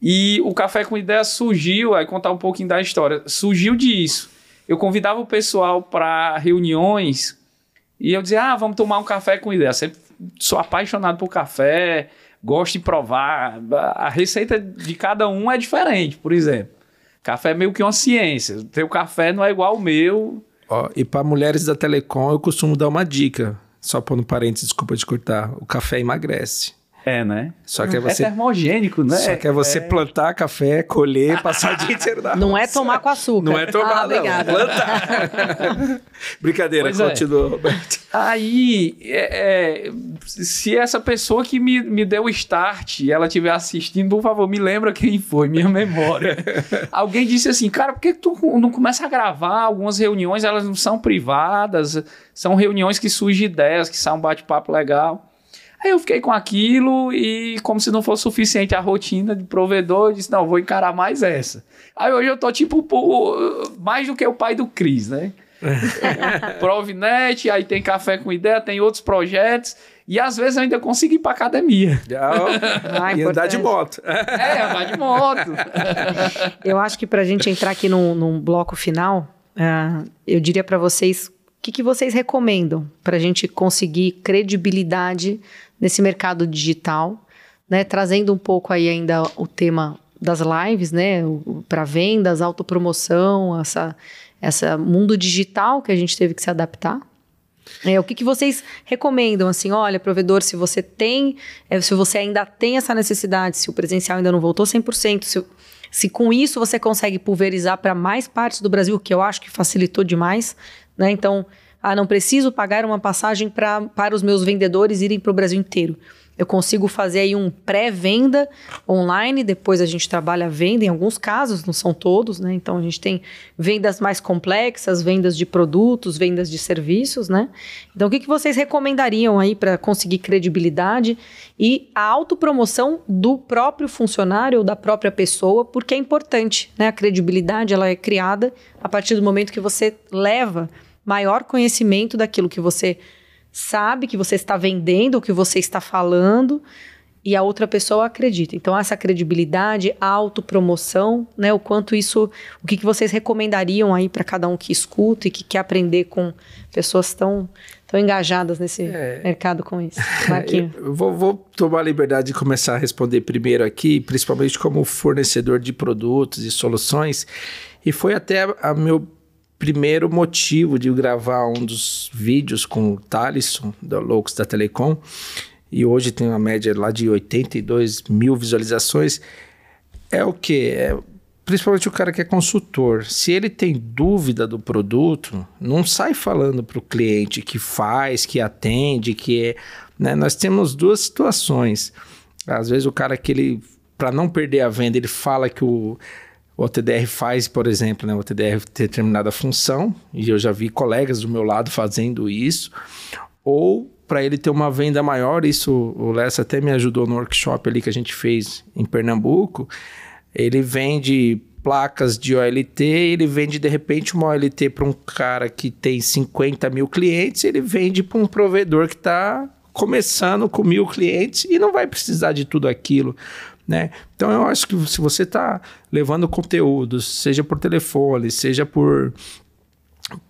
e o Café com Ideia surgiu, aí contar um pouquinho da história, surgiu disso. Eu convidava o pessoal para reuniões e eu dizia, ah, vamos tomar um café com ideia. Sempre sou apaixonado por café, gosto de provar. A receita de cada um é diferente, por exemplo. Café é meio que uma ciência. O teu café não é igual ao meu. Ó, e para mulheres da Telecom, eu costumo dar uma dica. Só pondo parênteses, desculpa de cortar. O café emagrece. É, né? Só que é É você, termogênico, né? só que é você plantar café, colher, passar o dia inteiro na Não é tomar com açúcar. Não é tomar, ah, não. obrigada. Plantar. Brincadeira, Pois é. continua, Roberto. Aí, é, é, se essa pessoa que me, me deu o start, ela estiver assistindo, por favor, me lembra quem foi, minha memória. Alguém disse assim, cara, por que que tu não começa a gravar? Algumas reuniões, elas não são privadas, são reuniões que surgem ideias, que são um bate-papo legal. Aí eu fiquei com aquilo e, como se não fosse suficiente a rotina de provedor, eu disse: não, vou encarar mais essa. Aí hoje eu tô tipo mais do que o pai do Cris, né? Provinet, aí tem Café com Ideia, tem outros projetos. E às vezes eu ainda consigo ir pra academia. Ah, e andar de moto. É, andar de moto. Eu acho que para a gente entrar aqui num, num bloco final, ah, eu diria para vocês o que, que vocês recomendam para a gente conseguir credibilidade nesse mercado digital, né? Trazendo um pouco aí ainda o tema das lives, né? Para vendas, autopromoção, essa, essa mundo digital que a gente teve que se adaptar. É, o que, que vocês recomendam? Assim, olha, provedor, se você tem, é, se você ainda tem essa necessidade, se o presencial ainda não voltou 100%, se, se com isso você consegue pulverizar para mais partes do Brasil, que eu acho que facilitou demais, né? Então, ah, não preciso pagar uma passagem pra, para os meus vendedores irem para o Brasil inteiro. Eu consigo fazer aí um pré-venda online, depois a gente trabalha a venda em alguns casos, não são todos, né? Então a gente tem vendas mais complexas, vendas de produtos, vendas de serviços, né? Então o que, que vocês recomendariam aí para conseguir credibilidade e a autopromoção do próprio funcionário ou da própria pessoa, porque é importante, né? A credibilidade ela é criada a partir do momento que você leva maior conhecimento daquilo que você sabe que você está vendendo, o que você está falando, e a outra pessoa acredita. Então, essa credibilidade, a autopromoção, né? O quanto isso. O que, que vocês recomendariam aí para cada um que escuta e que quer aprender com pessoas tão, tão engajadas nesse mercado com isso? Marquinho. Vou, vou tomar a liberdade de começar a responder primeiro aqui, principalmente como fornecedor de produtos e soluções. E foi até a meu primeiro motivo de gravar um dos vídeos com o Thalisson, da Loucos da Telecom. E hoje tem uma média lá de 82 mil visualizações. É o que? É, principalmente o cara que é consultor. Se ele tem dúvida do produto, não sai falando para o cliente que faz, que atende, que é. Né? Nós temos duas situações. Às vezes o cara que ele, para não perder a venda, ele fala que o, o OTDR faz, por exemplo, né, o OTDR ter determinada função, e eu já vi colegas do meu lado fazendo isso, ou para ele ter uma venda maior, isso o Lessa até me ajudou no workshop ali que a gente fez em Pernambuco, ele vende placas de OLT, ele vende de repente uma OLT para um cara que tem 50 mil clientes, ele vende para um provedor que está começando com mil clientes e não vai precisar de tudo aquilo. Né? Então eu acho que se você está levando conteúdos, seja por telefone, seja por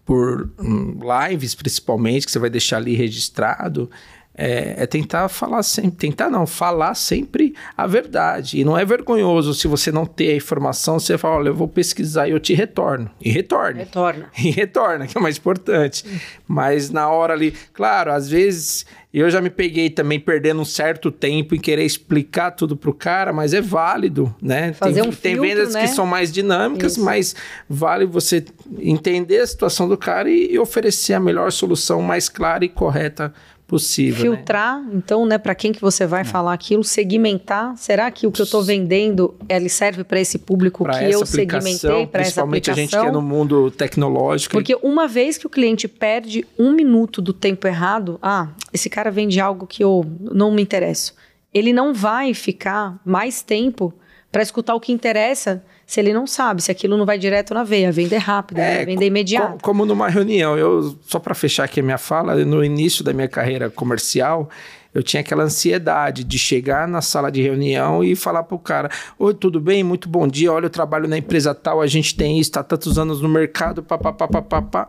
por um, lives principalmente que você vai deixar ali registrado, é, é, tentar falar sempre, tentar não, falar sempre a verdade. E não é vergonhoso se você não ter a informação, você fala, olha, eu vou pesquisar e eu te retorno. E retorne. Retorna. E retorna, que é o mais importante. Mas na hora ali, claro, às vezes eu já me peguei também perdendo um certo tempo em querer explicar tudo pro cara, mas é válido, né? Fazer tem, um tem filtro, vendas né? que são mais dinâmicas, Isso. mas vale você entender a situação do cara e, e oferecer a melhor solução mais clara e correta possível. né? Filtrar, então, né, para quem que você vai falar aquilo, segmentar. Será que o que eu estou vendendo ele serve para esse público Pra que eu aplicação, segmentei para essa principalmente a aplicação? gente que é no mundo tecnológico. Porque uma vez que o cliente perde um minuto do tempo errado, ah, esse cara vende algo que eu não me interesso. Ele não vai ficar mais tempo para escutar o que interessa se ele não sabe, se aquilo não vai direto na veia, vender rápido, né? vender co- imediato. co- Como numa reunião, eu só para fechar aqui a minha fala, no início da minha carreira comercial, eu tinha aquela ansiedade de chegar na sala de reunião e falar pro cara: Oi, tudo bem? Muito bom dia. Olha, eu trabalho na empresa tal, a gente tem isso, tá tantos anos no mercado, papapá.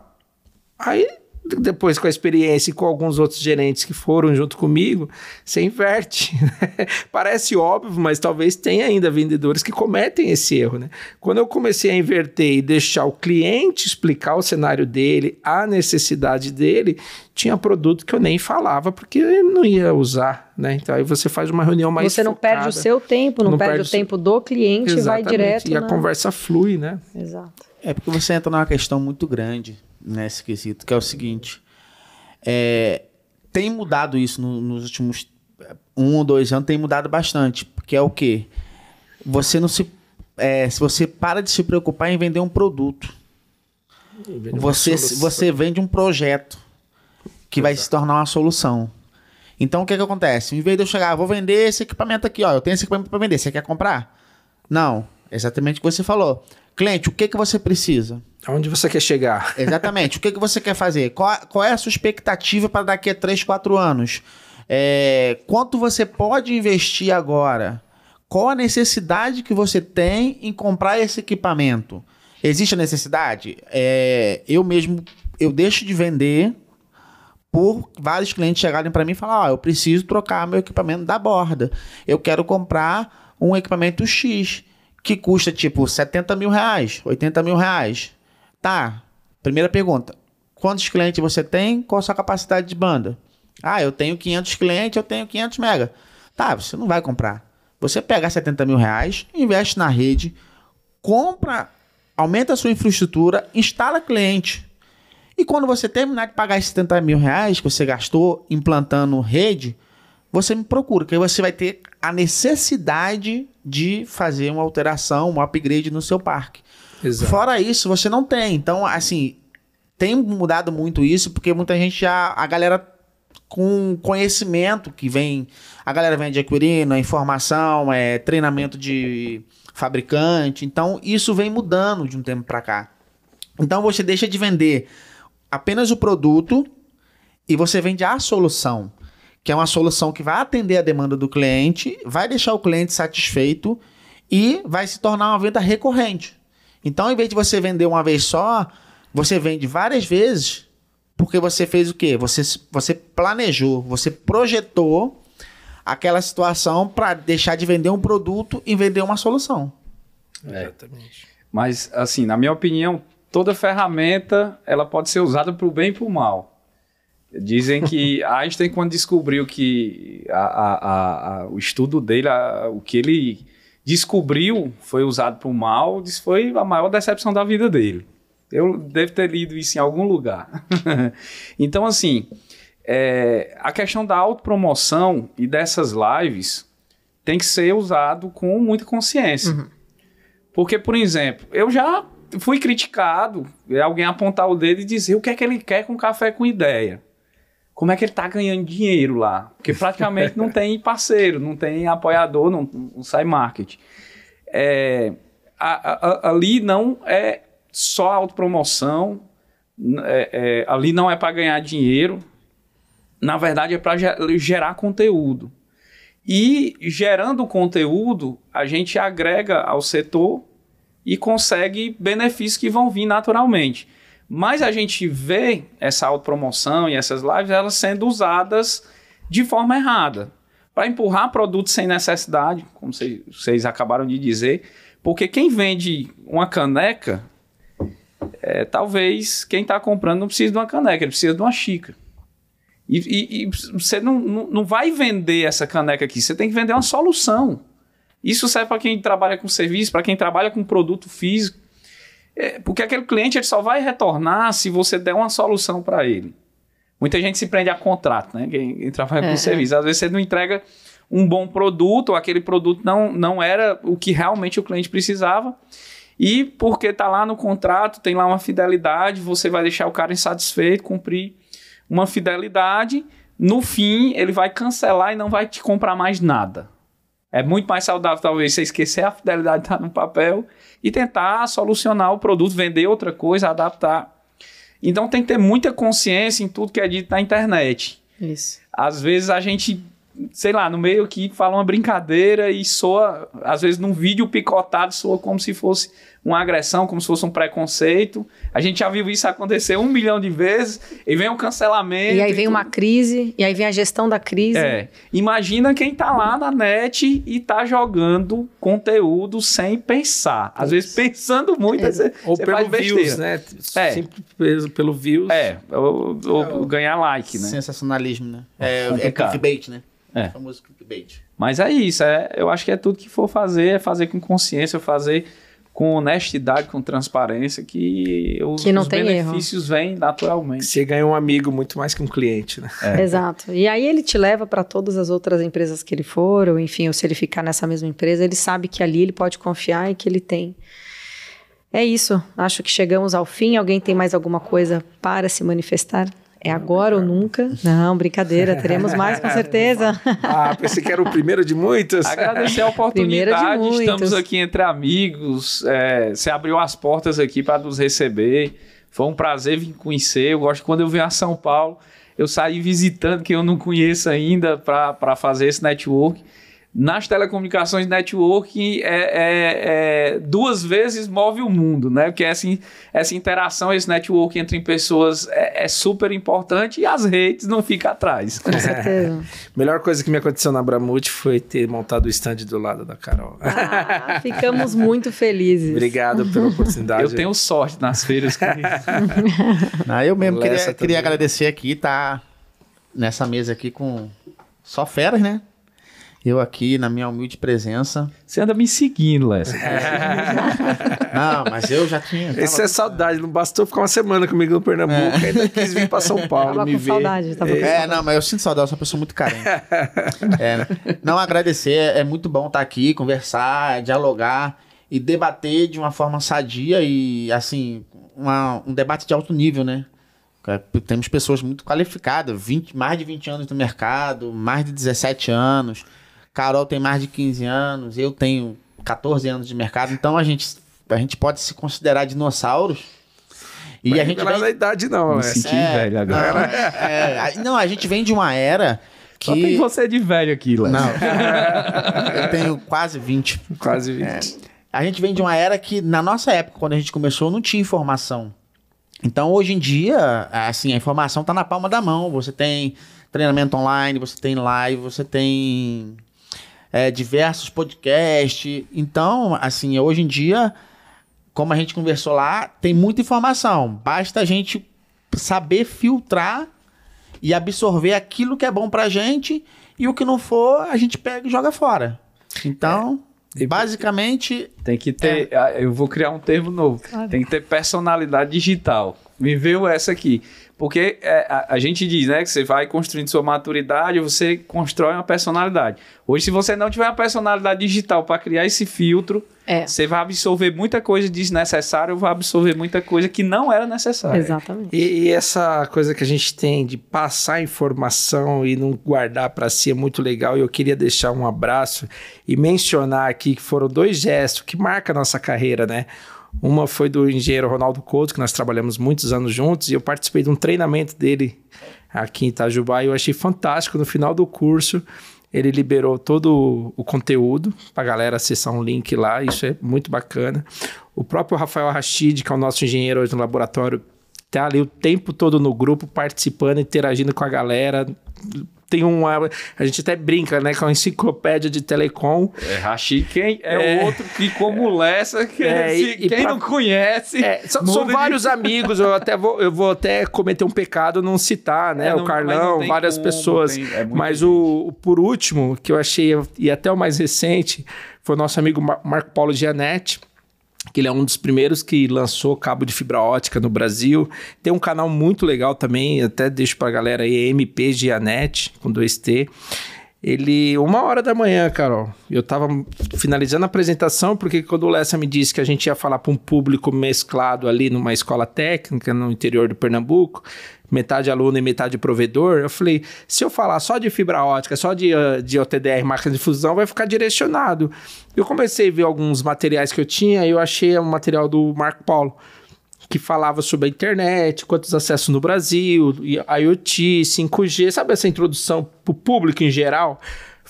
Aí, depois com a experiência e com alguns outros gerentes que foram junto comigo, você inverte. né? Parece óbvio, mas talvez tenha ainda vendedores que cometem esse erro. Né? Quando eu comecei a inverter e deixar o cliente explicar o cenário dele, a necessidade dele, tinha produto que eu nem falava porque ele não ia usar. Né? Então aí você faz uma reunião mais você não perde o focada. seu tempo, não, Não perde, perde o tempo do cliente e vai Exatamente. direto E a na... conversa flui, né? Exato. É porque você entra numa questão muito grande nesse quesito, que é o seguinte: é, tem mudado isso no- nos últimos um ou dois anos, tem mudado bastante. Porque é o quê? Você não se. é, se você para de se preocupar em vender um produto, você, você vende um projeto que vai se tornar uma solução. Então o que, que acontece? Em vez de eu chegar, "Ah, vou vender esse equipamento aqui, ó, eu tenho esse equipamento para vender, você quer comprar? Não, exatamente o que você falou. Cliente, o que, que você precisa? Aonde você quer chegar? Exatamente. o que, que você quer fazer? Qual, qual é a sua expectativa para daqui a 3, 4 anos? É, quanto você pode investir agora? Qual a necessidade que você tem em comprar esse equipamento? Existe a necessidade? É, eu mesmo, eu deixo de vender por vários clientes chegarem para mim e falar, ó, eu preciso trocar meu equipamento da borda. Eu quero comprar um equipamento X que custa tipo 70 mil reais, 80 mil reais. Tá. Primeira pergunta. Quantos clientes você tem? Qual a sua capacidade de banda? Ah, eu tenho 500 clientes, eu tenho 500 mega. Tá, você não vai comprar. Você pega 70 mil reais, investe na rede, compra, aumenta a sua infraestrutura, instala cliente. E quando você terminar de pagar esses 70 mil reais que você gastou implantando rede, você me procura, que aí você vai ter a necessidade de fazer uma alteração, um upgrade no seu parque. Exato. Fora isso, você não tem. Então, assim, tem mudado muito isso, porque muita gente já. A galera com conhecimento que vem. A galera vem adquirindo, a informação, é, treinamento de fabricante. Então, isso vem mudando de um tempo para cá. Então, você deixa de vender apenas o produto e você vende a solução, que é uma solução que vai atender a demanda do cliente, vai deixar o cliente satisfeito e vai se tornar uma venda recorrente. Então, em vez de você vender uma vez só, você vende várias vezes, porque você fez o quê? Você, você planejou, você projetou aquela situação para deixar de vender um produto e vender uma solução. Exatamente. Mas, assim, na minha opinião, toda ferramenta ela pode ser usada para o bem e para o mal. Dizem que Einstein, quando descobriu que a- a- a- o estudo dele, o que ele descobriu foi usado para o mal, disse foi a maior decepção da vida dele. Eu devo ter lido isso em algum lugar. então, assim, é, a questão da autopromoção e dessas lives tem que ser usado com muita consciência. Porque, por exemplo, eu já fui criticado, alguém apontar o dedo e dizer o que é que ele quer com café com ideia. Como é que ele tá ganhando dinheiro lá? Porque praticamente não tem parceiro, não tem apoiador, não, não sai marketing. É, a, a, ali não é só autopromoção, é, é, ali não é para ganhar dinheiro, na verdade é para gerar conteúdo. E gerando conteúdo, a gente agrega ao setor e consegue benefícios que vão vir naturalmente. Mas a gente vê essa autopromoção e essas lives elas sendo usadas de forma errada para empurrar produtos sem necessidade, como vocês acabaram de dizer, porque quem vende uma caneca, é, talvez quem está comprando não precise de uma caneca, ele precisa de uma xícara. E, e, e você não, não, não vai vender essa caneca aqui, você tem que vender uma solução. Isso serve para quem trabalha com serviço, para quem trabalha com produto físico. É, porque aquele cliente ele só vai retornar se você der uma solução para ele. Muita gente se prende a contrato, né? Quem, quem trabalha é, com serviço. Às vezes você não entrega um bom produto, ou aquele produto não, não era o que realmente o cliente precisava. E porque está lá no contrato, tem lá uma fidelidade, você vai deixar o cara insatisfeito, cumprir uma fidelidade. No fim, ele vai cancelar e não vai te comprar mais nada. É muito mais saudável, talvez, você esquecer a fidelidade que está no papel e tentar solucionar o produto, vender outra coisa, adaptar. Então tem que ter muita consciência em tudo que é dito na internet. Isso. Às vezes a gente sei lá, no meio aqui fala uma brincadeira e soa, às vezes num vídeo picotado, soa como se fosse uma agressão, como se fosse um preconceito. A gente já viu isso acontecer um milhão de vezes, e vem um cancelamento. E aí vem uma crise, e aí vem a gestão da crise. É. Imagina quem tá lá na net e tá jogando conteúdo sem pensar. Às vezes pensando muito, é. você, ou você pelo views, né? É. Sempre pelo, pelo views. É, ou, ou é, ganhar like, né? Sensacionalismo, né? É, é clickbait, né? É. O famoso clickbait. Mas é isso, é, eu acho que é tudo que for fazer, é fazer com consciência, fazer com honestidade, com transparência, que os, que não os tem benefícios erro. vêm naturalmente. Você ganha um amigo muito mais que um cliente, né? É. Exato. E aí ele te leva para todas as outras empresas que ele for, ou enfim, ou se ele ficar nessa mesma empresa, ele sabe que ali ele pode confiar e que ele tem. É isso. Acho que chegamos ao fim. Alguém tem mais alguma coisa para se manifestar? É agora ou nunca? Não, brincadeira, teremos mais com certeza. ah, pensei que era o primeiro de muitos. Agradecer a oportunidade, estamos aqui entre amigos. É, você abriu as portas aqui para nos receber. Foi um prazer vir conhecer. Eu gosto quando eu venho a São Paulo, eu saí visitando quem eu não conheço ainda para fazer esse network nas telecomunicações networking é, é, é, duas vezes move o mundo, né? Porque essa, essa interação, esse networking entre pessoas é, é super importante e as redes não ficam atrás. Com certeza. Melhor coisa que me aconteceu na Bramute foi ter montado o stand do lado da Carol. Ah, ficamos muito felizes. Obrigado pela oportunidade. Eu tenho sorte nas feiras. Que... não, eu mesmo queria, queria agradecer aqui, tá nessa mesa aqui com só feras, né? Eu aqui, na minha humilde presença. Você anda me seguindo, Lécio. não, mas eu já tinha. Isso é saudade, não bastou ficar uma semana comigo no Pernambuco, é. ainda quis vir para São Paulo tava me com ver. Saudade, tava é, saudade. não, mas eu sinto saudade, eu sou uma pessoa muito carente. é, né? Não, agradecer, é muito bom estar aqui, conversar, dialogar e debater de uma forma sadia e, assim, uma, um debate de alto nível, né? Temos pessoas muito qualificadas, 20, mais de 20 anos no mercado, mais de 17 anos Carol tem mais de 15 anos, eu tenho 14 anos de mercado, então a gente, a gente pode se considerar dinossauros. E Mas a gente não vem... da idade, não. Me senti é, velho agora. Não, é, não, a gente vem de uma era que. Só tem você de velho aqui, Léo. Não. eu tenho quase 20. Quase 20. É, a gente vem de uma era que, na nossa época, quando a gente começou, não tinha informação. Então, hoje em dia, assim, a informação está na palma da mão. Você tem treinamento online, você tem live, você tem é, diversos podcasts. Então, assim, hoje em dia, como a gente conversou lá, tem muita informação. Basta a gente saber filtrar e absorver aquilo que é bom pra gente e o que não for, a gente pega e joga fora. Então, é. basicamente. Tem que ter. É. Eu vou criar um termo novo. Claro. Tem que ter personalidade digital. viveu essa aqui. Porque é, a, a, gente diz, né, que você vai construindo sua maturidade, você constrói uma personalidade. Hoje, se você não tiver uma personalidade digital para criar esse filtro, é. você vai absorver muita coisa desnecessária ou vai absorver muita coisa que não era necessária. Exatamente. E, e essa coisa que a gente tem de passar informação e não guardar para si é muito legal. E eu queria deixar um abraço e mencionar aqui que foram dois gestos que marcam a nossa carreira, né? Uma foi do engenheiro Ronaldo Couto, que nós trabalhamos muitos anos juntos, e eu participei de um treinamento dele aqui em Itajubá e eu achei fantástico. No final do curso, ele liberou todo o conteúdo para a galera acessar um link lá, isso é muito bacana. O próprio Rafael Rachid, que é o nosso engenheiro hoje no laboratório, tá ali o tempo todo no grupo, participando, interagindo com a galera, tem uma. A gente até brinca, né? Com a enciclopédia de telecom. É, Rachi, quem é, é, outro que como Lessa, que é, se, e, quem pra, não conhece. É, são, são vários amigos, eu até vou, eu vou até cometer um pecado não citar, né? É, não, o Carlão, várias como, pessoas. Tem, é mas o, o, por último, que eu achei, e até o mais recente, foi o nosso amigo Marco Paulo Gianetti que ele é um dos primeiros que lançou cabo de fibra ótica no Brasil. Tem um canal muito legal também, até deixo pra galera aí, MP Gianet, com 2T. Ele, uma hora da manhã, Carol, eu tava finalizando a apresentação, porque quando o Lessa me disse que a gente ia falar para um público mesclado ali numa escola técnica no interior do Pernambuco, metade aluno e metade provedor, eu falei, se eu falar só de fibra ótica, só de, ah, de OTDR, máquina de fusão, vai ficar direcionado. Eu comecei a ver alguns materiais que eu tinha e eu achei um material do Marco Paulo, que falava sobre a internet, quantos acessos no Brasil, IoT, 5G, sabe essa introdução para o público em geral?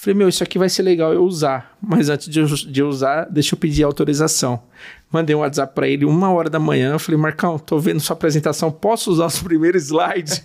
Falei, meu, isso aqui vai ser legal eu usar. Mas antes de, de usar, deixa eu pedir autorização. Mandei um WhatsApp para ele uma hora da manhã. Falei, Marcão, tô vendo sua apresentação, posso usar os primeiros slides?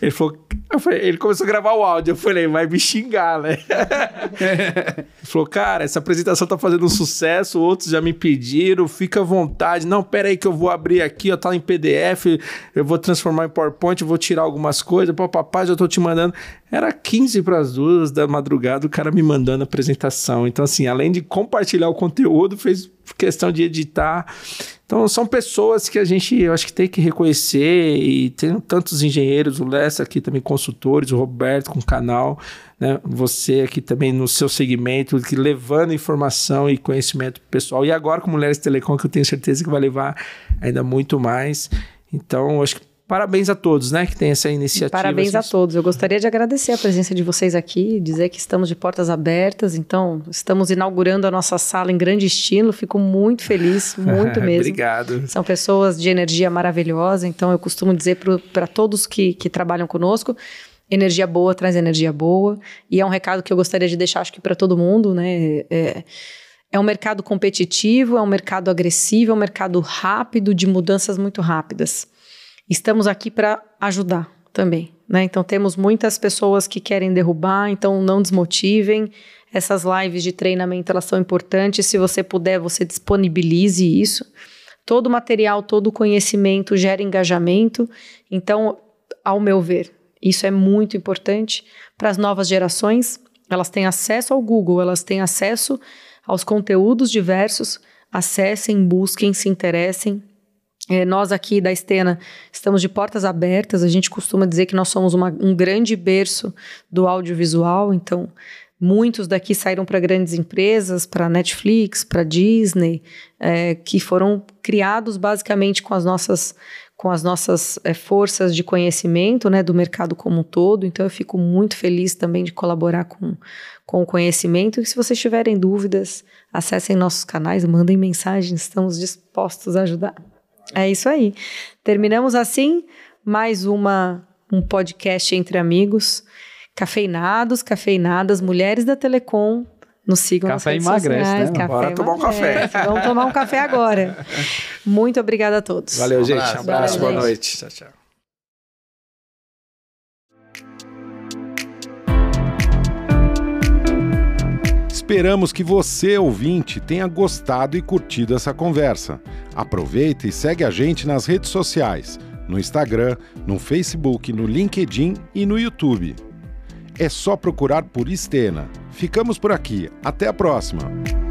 Ele falou, falei, ele começou a gravar o áudio. Eu falei, vai me xingar, né? ele falou, cara, essa apresentação tá fazendo um sucesso, outros já me pediram, fica à vontade. Não, pera aí que eu vou abrir aqui, ó, tá em PDF, eu vou transformar em PowerPoint, eu vou tirar algumas coisas, pô, papai, já tô te mandando. Era 15 para as duas da madrugada, o cara me mandando a apresentação. Então, assim, além de compartilhar o conteúdo, fez questão de editar. Então, são pessoas que a gente, eu acho que tem que reconhecer, e tem tantos engenheiros, o Lessa aqui também, consultores, o Roberto com o canal, né? você aqui também no seu segmento, que levando informação e conhecimento pessoal. E agora com Mulheres Telecom, que eu tenho certeza que vai levar ainda muito mais. Então, acho que Parabéns a todos, né, que tem essa iniciativa. Parabéns a todos. Eu gostaria de agradecer a presença de vocês aqui, dizer que estamos de portas abertas. Então, estamos inaugurando a nossa sala em grande estilo. Fico muito feliz, muito mesmo. Obrigado. São pessoas de energia maravilhosa. Então, eu costumo dizer para todos que, que trabalham conosco, energia boa traz energia boa. E é um recado que eu gostaria de deixar, acho que para todo mundo, né? É, é um mercado competitivo, é um mercado agressivo, é um mercado rápido, de mudanças muito rápidas estamos aqui para ajudar também. Né? Então temos muitas pessoas que querem derrubar, então não desmotivem. Essas lives de treinamento elas são importantes. Se você puder, você disponibilize isso. Todo material, todo conhecimento gera engajamento. Então, ao meu ver, isso é muito importante para as novas gerações. Elas têm acesso ao Google, elas têm acesso aos conteúdos diversos. Acessem, busquem, se interessem, é, nós aqui da Estena estamos de portas abertas. A gente costuma dizer que nós somos uma, um grande berço do audiovisual. Então, muitos daqui saíram para grandes empresas, para Netflix, para Disney, é, que foram criados basicamente com as nossas com as nossas é, forças de conhecimento né, do mercado como um todo. Então, eu fico muito feliz também de colaborar com, com o conhecimento. E se vocês tiverem dúvidas, acessem nossos canais, mandem mensagens, estamos dispostos a ajudar. É isso aí. Terminamos assim mais uma um podcast entre amigos, cafeinados, cafeinadas, mulheres da Telecom. Nos sigam café nas redes emagrece, sociais. Né? Café Bora tomar um café. Vamos tomar um café agora. Muito obrigada a todos. Valeu, gente. Um abraço, um abraço boa noite. Tchau, tchau. Esperamos que você, ouvinte, tenha gostado e curtido essa conversa. Aproveita e segue a gente nas redes sociais, no Instagram, no Facebook, no LinkedIn e no YouTube. É só procurar por Estena. Ficamos por aqui. Até a próxima!